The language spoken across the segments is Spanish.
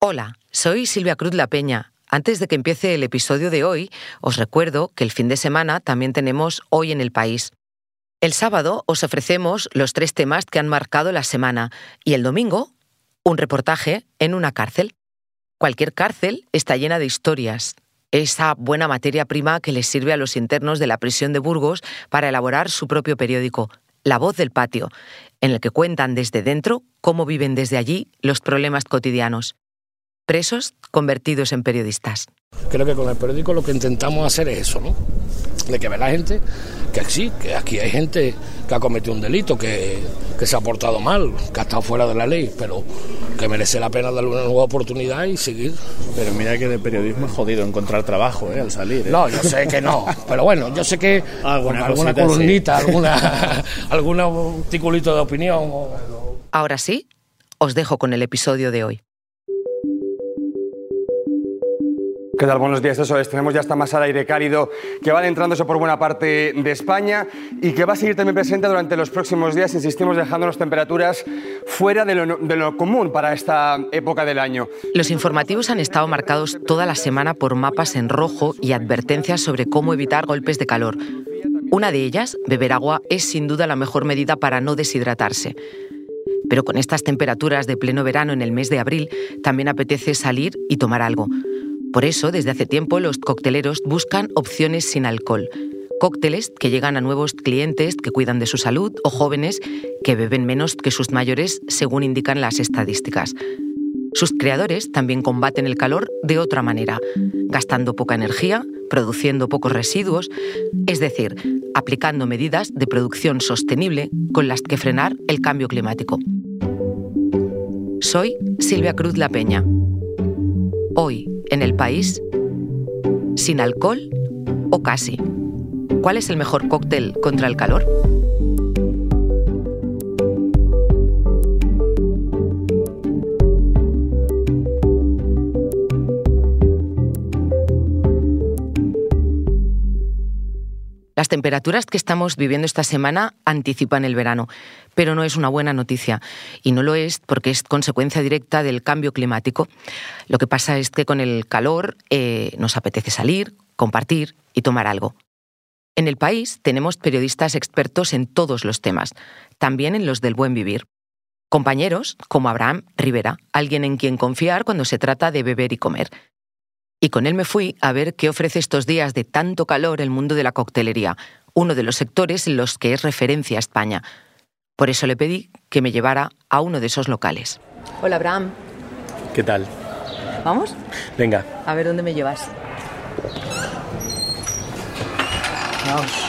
Hola, soy Silvia Cruz La Peña. Antes de que empiece el episodio de hoy, os recuerdo que el fin de semana también tenemos Hoy en el País. El sábado os ofrecemos los tres temas que han marcado la semana y el domingo un reportaje en una cárcel. Cualquier cárcel está llena de historias, esa buena materia prima que les sirve a los internos de la prisión de Burgos para elaborar su propio periódico, La Voz del Patio, en el que cuentan desde dentro cómo viven desde allí los problemas cotidianos presos convertidos en periodistas. Creo que con el periódico lo que intentamos hacer es eso, ¿no? De que vea la gente que sí, que aquí hay gente que ha cometido un delito, que, que se ha portado mal, que ha estado fuera de la ley, pero que merece la pena darle una nueva oportunidad y seguir. Pero mira que de periodismo es jodido encontrar trabajo ¿eh? al salir. ¿eh? No, yo sé que no, pero bueno, yo sé que alguna, alguna columnita, alguna, algún articulito de opinión. Ahora sí, os dejo con el episodio de hoy. ¿Qué tal? Buenos días, eso es. Tenemos ya esta masa de aire cálido que va adentrándose por buena parte de España y que va a seguir también presente durante los próximos días, insistimos, dejándonos temperaturas fuera de lo común para esta época del año. Los informativos han estado marcados toda la semana por mapas en rojo y advertencias sobre cómo evitar golpes de calor. Una de ellas, beber agua, es sin duda la mejor medida para no deshidratarse. Pero con estas temperaturas de pleno verano en el mes de abril, también apetece salir y tomar algo. Por eso, desde hace tiempo, los cocteleros buscan opciones sin alcohol. Cócteles que llegan a nuevos clientes que cuidan de su salud o jóvenes que beben menos que sus mayores, según indican las estadísticas. Sus creadores también combaten el calor de otra manera, gastando poca energía, produciendo pocos residuos, es decir, aplicando medidas de producción sostenible con las que frenar el cambio climático. Soy Silvia Cruz La Peña. Hoy, en el país, sin alcohol o casi. ¿Cuál es el mejor cóctel contra el calor? Las temperaturas que estamos viviendo esta semana anticipan el verano, pero no es una buena noticia. Y no lo es porque es consecuencia directa del cambio climático. Lo que pasa es que con el calor eh, nos apetece salir, compartir y tomar algo. En el país tenemos periodistas expertos en todos los temas, también en los del buen vivir. Compañeros como Abraham Rivera, alguien en quien confiar cuando se trata de beber y comer y con él me fui a ver qué ofrece estos días de tanto calor el mundo de la coctelería, uno de los sectores en los que es referencia España. Por eso le pedí que me llevara a uno de esos locales. Hola, Abraham. ¿Qué tal? ¿Vamos? Venga. A ver dónde me llevas. Vamos.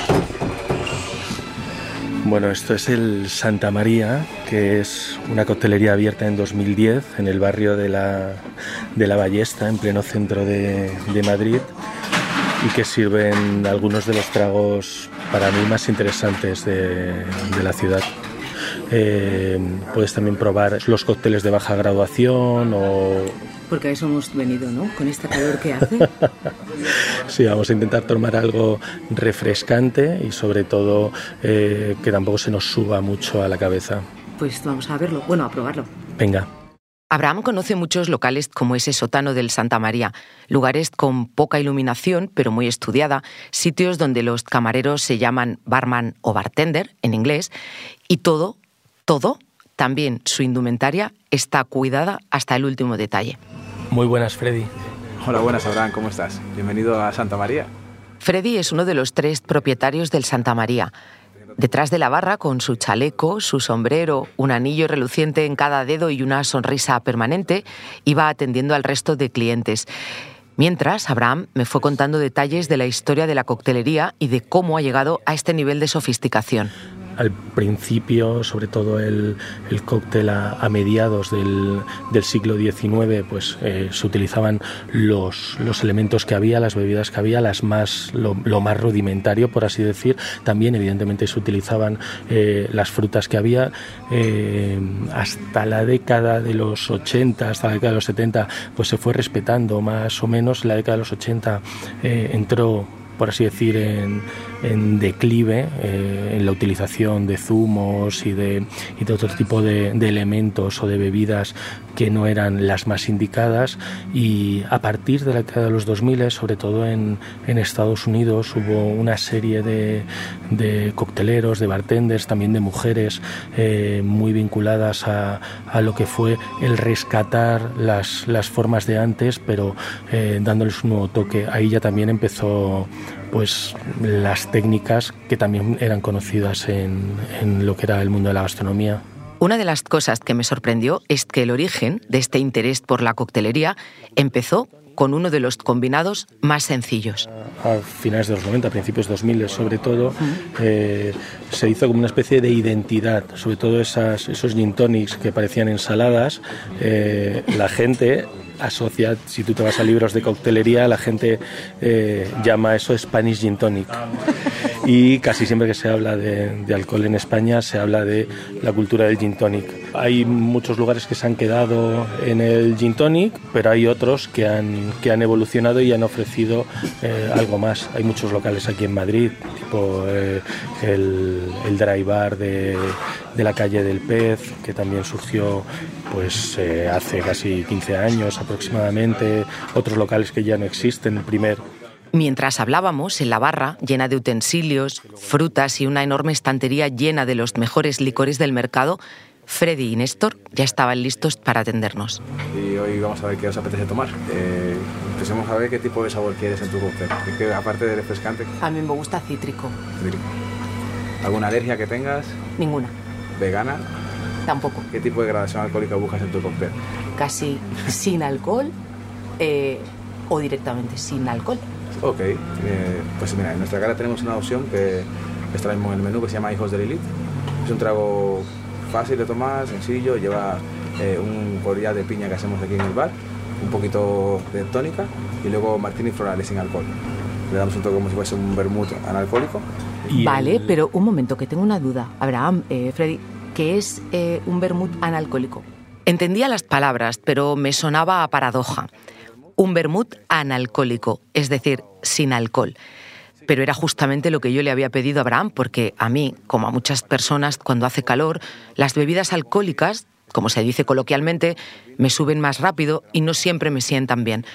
Bueno, esto es el Santa María, que es una coctelería abierta en 2010 en el barrio de la, de la Ballesta, en pleno centro de, de Madrid, y que sirven algunos de los tragos para mí más interesantes de, de la ciudad. Eh, puedes también probar los cócteles de baja graduación o porque a eso hemos venido, ¿no? Con esta calor que hace. sí, vamos a intentar tomar algo refrescante y sobre todo eh, que tampoco se nos suba mucho a la cabeza. Pues vamos a verlo, bueno, a probarlo. Venga. Abraham conoce muchos locales como ese sótano del Santa María, lugares con poca iluminación pero muy estudiada, sitios donde los camareros se llaman barman o bartender en inglés, y todo, todo, también su indumentaria está cuidada hasta el último detalle. Muy buenas, Freddy. Hola, buenas, Abraham, ¿cómo estás? Bienvenido a Santa María. Freddy es uno de los tres propietarios del Santa María. Detrás de la barra, con su chaleco, su sombrero, un anillo reluciente en cada dedo y una sonrisa permanente, iba atendiendo al resto de clientes. Mientras, Abraham me fue contando detalles de la historia de la coctelería y de cómo ha llegado a este nivel de sofisticación al principio, sobre todo el, el cóctel a, mediados del, del, siglo XIX, pues eh, se utilizaban los, los, elementos que había, las bebidas que había, las más, lo, más rudimentario, por así decir. También, evidentemente, se utilizaban eh, las frutas que había. Eh, hasta la década de los 80, hasta la década de los 70, pues se fue respetando más o menos. En la década de los 80 entró por así decir, en, declive eh, en la utilización de zumos y de, y de otro tipo de, elementos o de bebidas que no eran las más indicadas y a partir de la década de los 2000, sobre todo en, en Estados Unidos, hubo una serie de, de, cocteleros, de bartenders, también de mujeres eh, muy vinculadas a, a, lo que fue el rescatar las, las formas de antes, pero eh, dándoles un nuevo toque. Ahí ya también empezó pues las técnicas que también eran conocidas en, en lo que era el mundo de la gastronomía. Una de las cosas que me sorprendió es que el origen de este interés por la coctelería empezó con uno de los combinados más sencillos. A finales de los 90, principios de 2000 sobre todo, eh, se hizo como una especie de identidad, sobre todo esas, esos gin tonics que parecían ensaladas. Eh, la gente asocia, si tú te vas a libros de coctelería, la gente eh, llama eso Spanish Gin Tonic. Y casi siempre que se habla de, alcohol en España se habla de la cultura del Gin Tonic. Hay muchos lugares que se han quedado en el Gin Tonic, pero hay otros que han, que han evolucionado y han ofrecido eh, algo más. Hay muchos locales aquí en Madrid, tipo eh, el, el dry bar de, de, la calle del Pez, que también surgió pues hace casi 15 años aproximadamente, otros locales que ya no existen, el primer Mientras hablábamos, en la barra, llena de utensilios, frutas y una enorme estantería llena de los mejores licores del mercado, Freddy y Néstor ya estaban listos para atendernos. Y hoy vamos a ver qué os apetece tomar. Eh, empecemos a ver qué tipo de sabor quieres en tu cóctel. Que, aparte de refrescante. A mí me gusta cítrico. cítrico. ¿Alguna alergia que tengas? Ninguna. ¿Vegana? Tampoco. ¿Qué tipo de gradación alcohólica buscas en tu cóctel? Casi sin alcohol eh, o directamente sin alcohol. Ok, eh, pues mira, en nuestra cara tenemos una opción que está en el menú que se llama Hijos de Lilith. Es un trago fácil de tomar, sencillo, lleva eh, un collar de piña que hacemos aquí en el bar, un poquito de tónica y luego martini florales sin alcohol. Le damos un toque como si fuese un vermut analcohólico. Vale, pero un momento, que tengo una duda. Abraham, eh, Freddy, ¿qué es un vermut analcohólico? Entendía las palabras, pero me sonaba a paradoja un vermut analcohólico, es decir, sin alcohol. Pero era justamente lo que yo le había pedido a Abraham, porque a mí, como a muchas personas, cuando hace calor, las bebidas alcohólicas, como se dice coloquialmente, me suben más rápido y no siempre me sientan bien.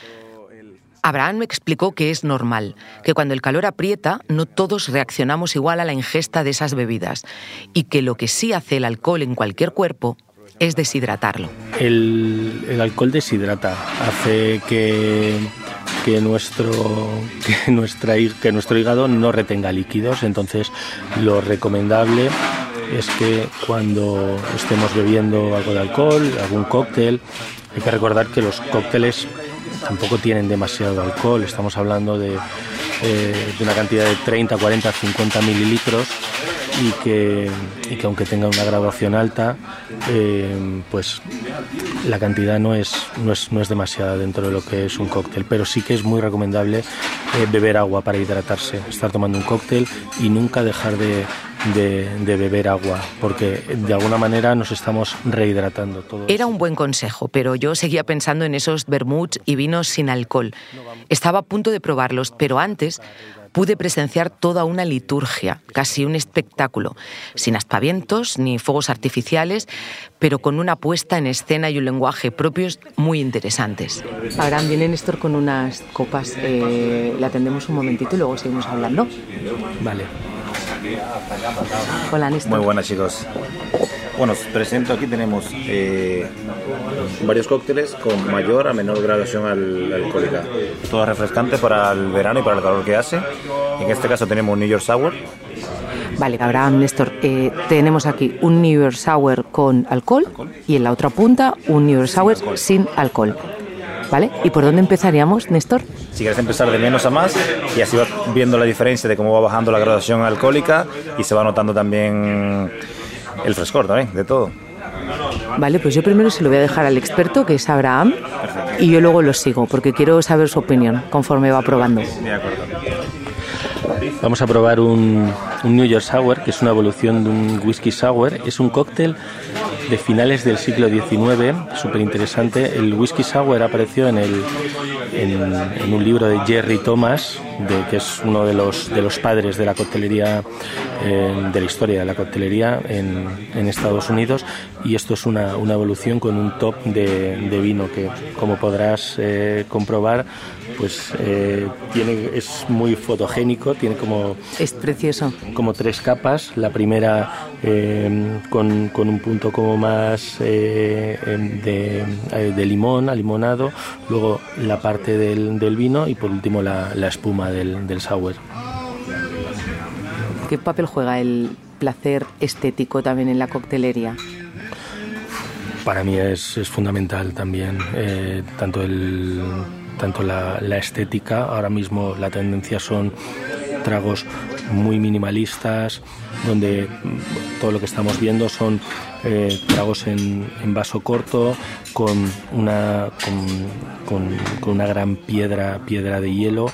Abraham me explicó que es normal, que cuando el calor aprieta no todos reaccionamos igual a la ingesta de esas bebidas y que lo que sí hace el alcohol en cualquier cuerpo es deshidratarlo. El, alcohol deshidrata, hace que, que, nuestro, que, que nuestro hígado no retenga líquidos, entonces lo recomendable es que cuando estemos bebiendo algo de alcohol, algún cóctel, hay que recordar que los cócteles tampoco tienen demasiado alcohol, estamos hablando de, eh, de una cantidad de 30, 40, 50 mililitros y que, aunque tenga una graduación alta, eh, pues la cantidad no es, no, es, no es demasiada dentro de lo que es un cóctel, pero sí que es muy recomendable eh, beber agua para hidratarse, estar tomando un cóctel y nunca dejar de, de, beber agua, porque de alguna manera nos estamos rehidratando. Todo Era un buen consejo, pero yo seguía pensando en esos vermuts y vinos sin alcohol. Estaba a punto de probarlos, pero antes pude presenciar toda una liturgia, casi un espectáculo, sin aspavientos ni fuegos artificiales, pero con una puesta en escena y un lenguaje propios muy interesantes. Ahora viene Néstor con unas copas, eh, le atendemos un momentito y luego seguimos hablando. Vale. Hola Néstor. Muy buenas chicos. Bueno, os presento aquí tenemos eh, varios cócteles con mayor a menor graduación alcohólica. Todo refrescante para el verano y para el calor que hace. En este caso tenemos un New York Sour. Vale, Abraham, Néstor, eh, tenemos aquí un New York Sour con alcohol y en la otra punta un New York Sour sin alcohol. ¿Vale? ¿Y por dónde empezaríamos, Néstor? Si quieres empezar de menos a más y así vas viendo la diferencia de cómo va bajando la graduación alcohólica y se va notando también el frescor también, de todo. Vale, pues yo primero se lo voy a dejar al experto, que es Abraham, y yo luego lo sigo, porque quiero saber su opinión conforme va probando. De acuerdo. Vamos a probar un, un, New York Sour, que es una evolución de un whisky sour. Es un cóctel de finales del siglo XIX, súper interesante. El whisky sour apareció en, el, en, un libro de Jerry Thomas, de, que es uno de los, de los padres de la coctelería, eh, de la historia de la coctelería en, en Estados Unidos. Y esto es una, una evolución con un top de, de vino que, como podrás eh, comprobar, pues eh, tiene, es muy fotogénico, tiene como... Es precioso. Como tres capas. La primera eh, con, con, un punto como más eh, em, de, de, limón, alimonado, luego la parte del, del vino y por último la, la espuma del, del sour. ¿Qué papel juega el placer estético también en la coctelería? Para mí es, es fundamental también, tanto el tanto la, estética, ahora mismo la tendencia son tragos muy minimalistas, donde todo lo que estamos viendo son eh, tragos en, vaso corto, con una, con, con, una gran piedra, piedra de hielo.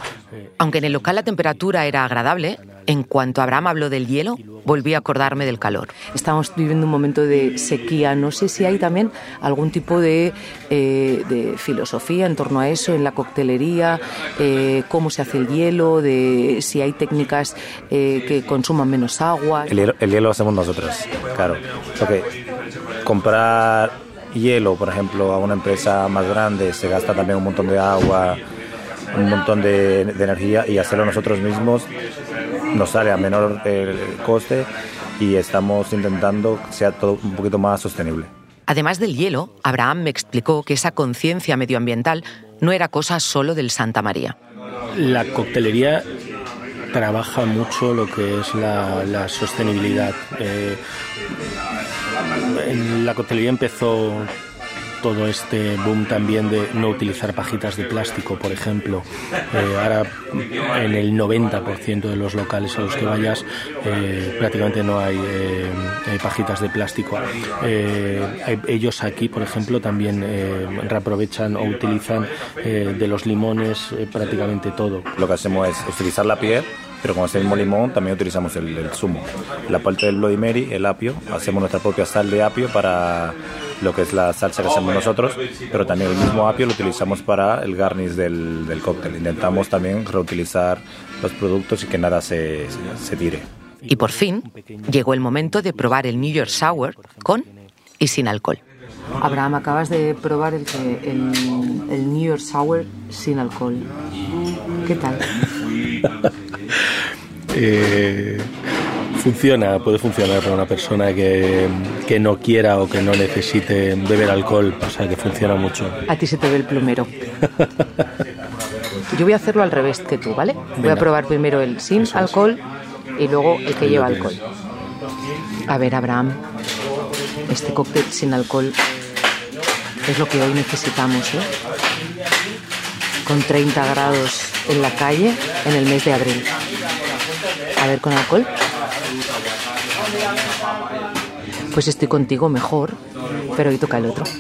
Aunque en el local la temperatura era agradable, en cuanto Abraham habló del hielo, volví a acordarme del calor. Estamos viviendo un momento de sequía. No sé si hay también algún tipo de, eh, filosofía en torno a eso, en la coctelería, eh, cómo se hace el hielo, de si hay técnicas eh, que consuman menos agua. El hielo, lo hacemos nosotros, claro. Porque comprar hielo, por ejemplo, a una empresa más grande se gasta también un montón de agua, un montón de, de energía y hacerlo nosotros mismos nos sale a menor el coste y estamos intentando que sea todo un poquito más sostenible. Además del hielo, Abraham me explicó que esa conciencia medioambiental no era cosa solo del Santa María. La coctelería trabaja mucho lo que es la, sostenibilidad. Eh, la coctelería empezó todo este boom también de no utilizar pajitas de plástico, por ejemplo. Eh, ahora en el 90% de los locales a los que vayas eh, prácticamente no hay eh, pajitas de plástico. ellos aquí, por ejemplo, también reaprovechan o utilizan de los limones prácticamente todo. Lo que hacemos es utilizar la piel pero con ese mismo limón también utilizamos el, el, zumo. La parte del Bloody Mary, el apio, hacemos nuestra propia sal de apio para lo que es la salsa que hacemos nosotros, pero también el mismo apio lo utilizamos para el garnish del, del cóctel. Intentamos también reutilizar los productos y que nada se, se, tire. Y por fin llegó el momento de probar el New York Sour con y sin alcohol. Abraham, acabas de probar el, el, el New York Sour sin alcohol. ¿Qué tal? eh, funciona, puede funcionar para una persona que, que, no quiera o que no necesite beber alcohol, o sea que funciona mucho. A ti se te ve el plumero. Yo voy a hacerlo al revés que tú, ¿vale? Voy a probar primero el sin alcohol y luego el que lleva alcohol. A ver, Abraham, este cóctel sin alcohol es lo que hoy necesitamos, ¿eh? Con 30 grados en la calle en el mes de abril. A ver, con alcohol. Pues estoy contigo mejor, pero hoy toca el otro.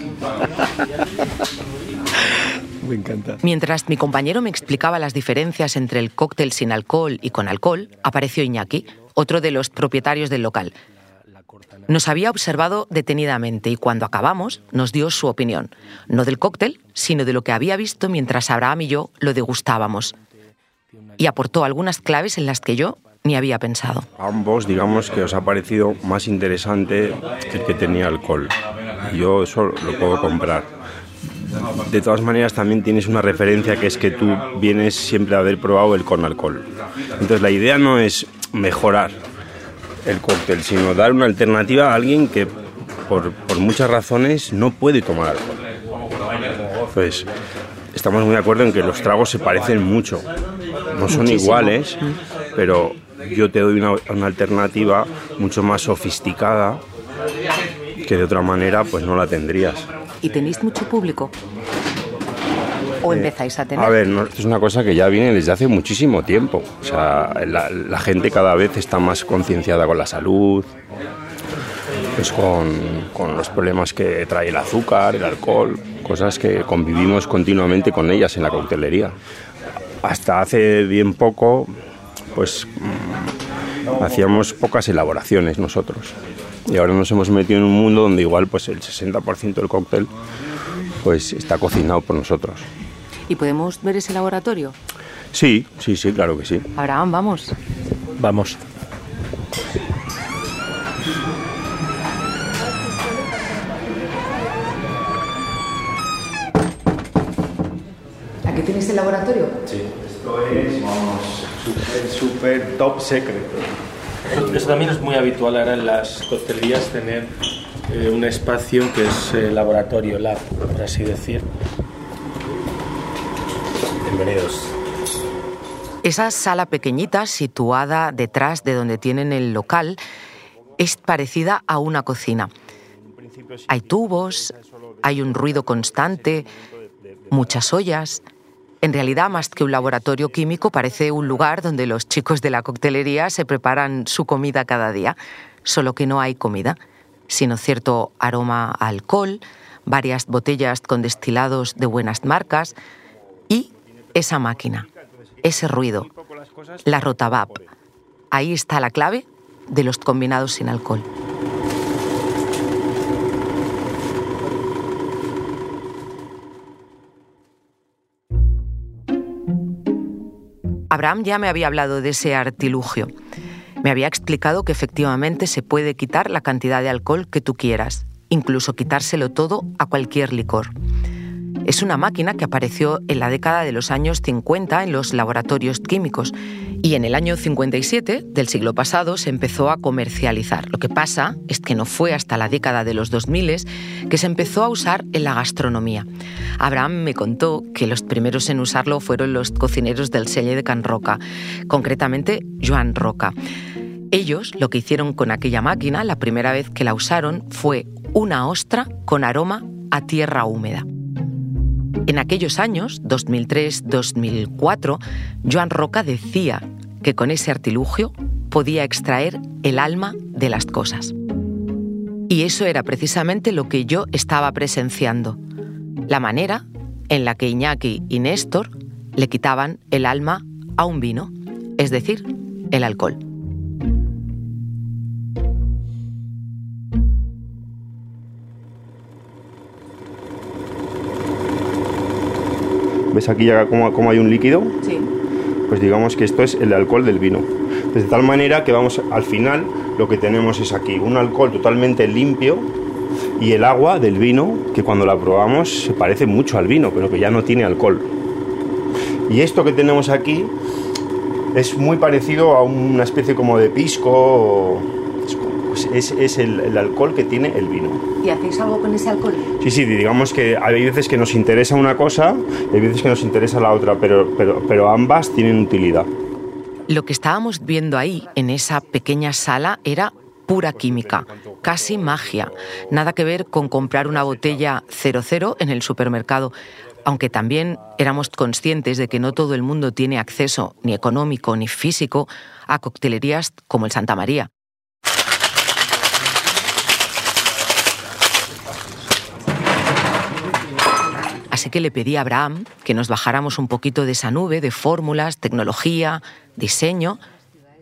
Me encanta. Mientras mi compañero me explicaba las diferencias entre el cóctel sin alcohol y con alcohol, apareció Iñaki, otro de los propietarios del local. Nos había observado detenidamente y cuando acabamos nos dio su opinión, no del cóctel, sino de lo que había visto mientras Abraham y yo lo degustábamos. Y aportó algunas claves en las que yo ni había pensado. ambos, digamos que os ha parecido más interesante el que tenía alcohol. Yo eso lo puedo comprar. De todas maneras, también tienes una referencia que es que tú vienes siempre a haber probado el con alcohol. Entonces, la idea no es mejorar el cóctel, sino dar una alternativa a alguien que, por, por muchas razones, no puede tomar alcohol. Pues estamos muy de acuerdo en que los tragos se parecen mucho. No son iguales, pero yo te doy una, alternativa mucho más sofisticada que de otra manera pues no la tendrías. ¿Y tenéis mucho público? ¿O eh, empezáis a tener? A ver, es una cosa que ya viene desde hace muchísimo tiempo. O sea, la, gente cada vez está más concienciada con la salud, pues con, con, los problemas que trae el azúcar, el alcohol, cosas que convivimos continuamente con ellas en la coctelería. Hasta hace bien poco, pues mm, hacíamos pocas elaboraciones nosotros. Y ahora nos hemos metido en un mundo donde igual pues el 60% del cóctel pues está cocinado por nosotros. ¿Y podemos ver ese laboratorio? Sí, sí, sí, claro que sí. Abraham, vamos. Vamos. ¿Aquí tienes el laboratorio? Sí, esto es, vamos, súper, súper top secret. Eso también es muy habitual ahora en las coctelerías tener eh, un espacio que es eh, laboratorio, lab, por así decir. Bienvenidos. Esa sala pequeñita situada detrás de donde tienen el local es parecida a una cocina. Hay tubos, hay un ruido constante, muchas ollas. En realidad, más que un laboratorio químico, parece un lugar donde los chicos de la coctelería se preparan su comida cada día. Solo que no hay comida, sino cierto aroma alcohol, varias botellas con destilados de buenas marcas y esa máquina, ese ruido, la rotabap. Ahí está la clave de los combinados sin alcohol. Abraham ya me había hablado de ese artilugio. Me había explicado que efectivamente se puede quitar la cantidad de alcohol que tú quieras, incluso quitárselo todo a cualquier licor. Es una máquina que apareció en la década de los años 50 en los laboratorios químicos y en el año 57 del siglo pasado se empezó a comercializar. Lo que pasa es que no fue hasta la década de los 2000 que se empezó a usar en la gastronomía. Abraham me contó que los primeros en usarlo fueron los cocineros del Selle de Can Roca, concretamente Joan Roca. Ellos lo que hicieron con aquella máquina, la primera vez que la usaron, fue una ostra con aroma a tierra húmeda. En aquellos años, 2003-2004, Joan Roca decía que con ese artilugio podía extraer el alma de las cosas. Y eso era precisamente lo que yo estaba presenciando, la manera en la que Iñaki y Néstor le quitaban el alma a un vino, es decir, el alcohol. ¿Ves aquí ya cómo, cómo hay un líquido? Sí. Pues digamos que esto es el alcohol del vino. De tal manera que vamos al final lo que tenemos es aquí un alcohol totalmente limpio y el agua del vino que cuando la probamos se parece mucho al vino, pero que ya no tiene alcohol. Y esto que tenemos aquí es muy parecido a una especie como de pisco. o- pues es, es el, el alcohol que tiene el vino. ¿Y hacéis algo con ese alcohol? Sí, sí, digamos que hay veces que nos interesa una cosa y hay veces que nos interesa la otra, pero, pero, pero ambas tienen utilidad. Lo que estábamos viendo ahí, en esa pequeña sala, era pura química, casi magia. Nada que ver con comprar una botella 00 en el supermercado, aunque también éramos conscientes de que no todo el mundo tiene acceso, ni económico ni físico, a coctelerías como el Santa María. Así que le pedí a Abraham que nos bajáramos un poquito de esa nube de fórmulas, tecnología, diseño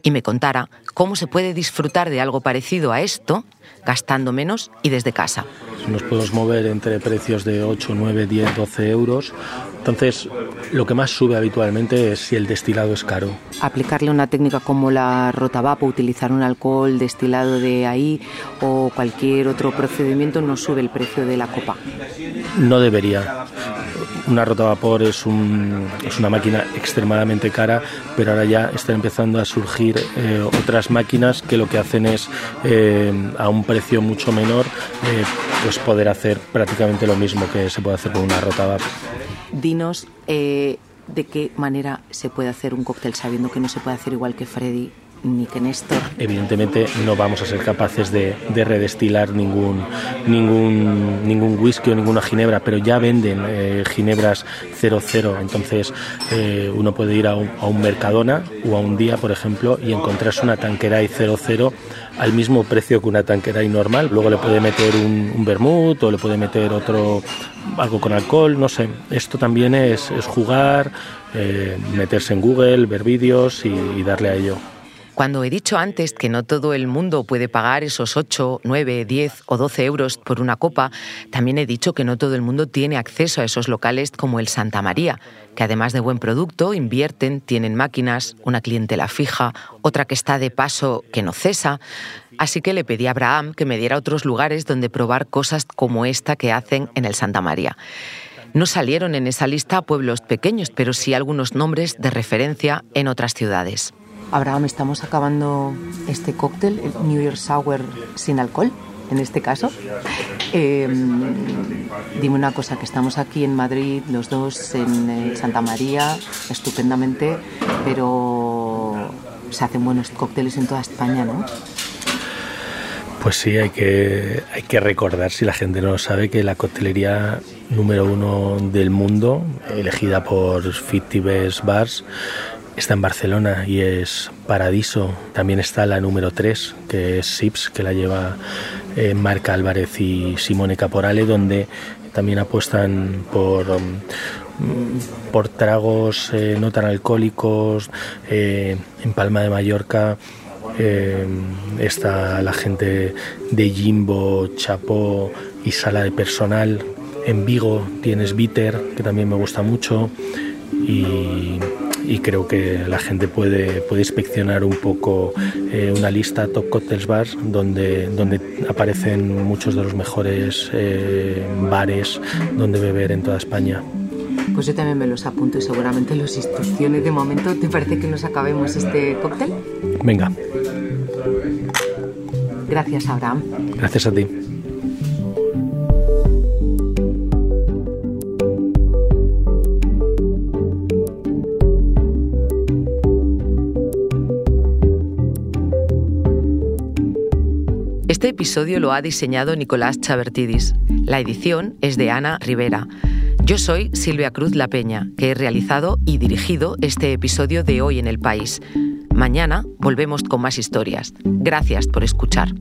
y me contara cómo se puede disfrutar de algo parecido a esto gastando menos y desde casa. Nos podemos mover entre precios de 8, 9, 10, 12 euros. Entonces, lo que más sube habitualmente es si el destilado es caro. Aplicarle una técnica como la rotabapo, utilizar un alcohol destilado de ahí o cualquier otro procedimiento no sube el precio de la copa. No debería. Una rotavapor es, un, es una máquina extremadamente cara, pero ahora ya están empezando a surgir eh, otras máquinas que lo que hacen es, eh, a un precio mucho menor, eh, pues poder hacer prácticamente lo mismo que se puede hacer con una rotavapor. Dinos eh, de qué manera se puede hacer un cóctel sabiendo que no se puede hacer igual que Freddy Néstor. Evidentemente no vamos a ser capaces de, de redestilar ningún, ningún, whisky o ninguna ginebra, pero ya venden eh, ginebras 00, entonces eh, uno puede ir a un, Mercadona o a un día, por ejemplo, y encontrarse una Tanqueray 00 al mismo precio que una Tanqueray normal. Luego le puede meter un, un vermut o le puede meter otro algo con alcohol, no sé. Esto también es, jugar, eh, meterse en Google, ver vídeos y darle a ello. Cuando he dicho antes que no todo el mundo puede pagar esos 8, 9, 10 o 12 euros por una copa, también he dicho que no todo el mundo tiene acceso a esos locales como el Santa María, que además de buen producto, invierten, tienen máquinas, una clientela fija, otra que está de paso que no cesa. Así que le pedí a Abraham que me diera otros lugares donde probar cosas como esta que hacen en el Santa María. No salieron en esa lista pueblos pequeños, pero sí algunos nombres de referencia en otras ciudades. Abraham, estamos acabando este cóctel, el New Year Sour sin alcohol, en este caso. Em, dime una cosa, que estamos aquí en Madrid, los dos en eh, Santa María, estupendamente, pero se hacen buenos cócteles en toda España, ¿no? Pues sí, hay que, hay que recordar, si la gente no lo sabe, que la coctelería número uno del mundo, elegida por 50 Best Bars, está en Barcelona y es Paradiso. También está la número 3, que es Sips, que la lleva eh, Marca Álvarez y Simone Caporale, donde también apuestan por, um, por tragos eh, no tan alcohólicos. Eh, en Palma de Mallorca está la gente de Jimbo, Chapó y Sala de Personal. En Vigo tienes Bitter, que también me gusta mucho. Y y creo que la gente puede, puede inspeccionar un poco eh, una lista Top Cocktails Bars donde, donde aparecen muchos de los mejores eh, bares donde beber en toda España. Pues yo también me los apunto y seguramente los instrucciones de momento. ¿Te parece que nos acabemos este cóctel? Venga. Gracias, Abraham. Gracias a ti. Episodio lo ha diseñado Nicolás Chabertidis. La edición es de Ana Rivera. Yo soy Silvia Cruz La Peña, que he realizado y dirigido este episodio de Hoy en el País. Mañana volvemos con más historias. Gracias por escuchar.